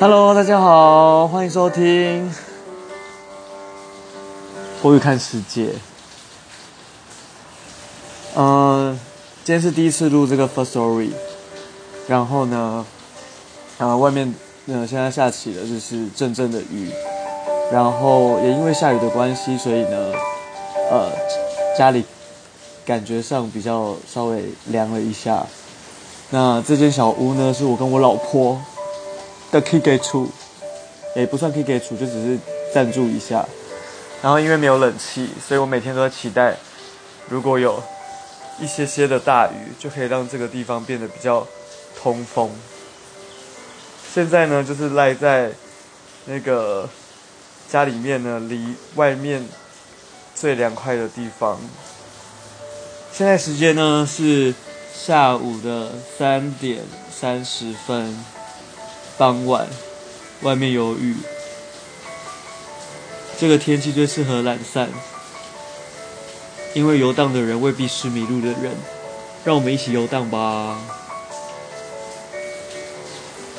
Hello，大家好，欢迎收听《国语看世界》。嗯，今天是第一次录这个 First Story，然后呢，呃，外面呃现在下起了就是阵阵的雨，然后也因为下雨的关系，所以呢，呃，家里感觉上比较稍微凉了一下。那这间小屋呢，是我跟我老婆。的可以给出，也不算可以给出，就只是赞助一下。然后因为没有冷气，所以我每天都在期待，如果有一些些的大雨，就可以让这个地方变得比较通风。现在呢，就是赖在那个家里面呢，离外面最凉快的地方。现在时间呢是下午的三点三十分。傍晚，外面有雨，这个天气最适合懒散，因为游荡的人未必是迷路的人，让我们一起游荡吧。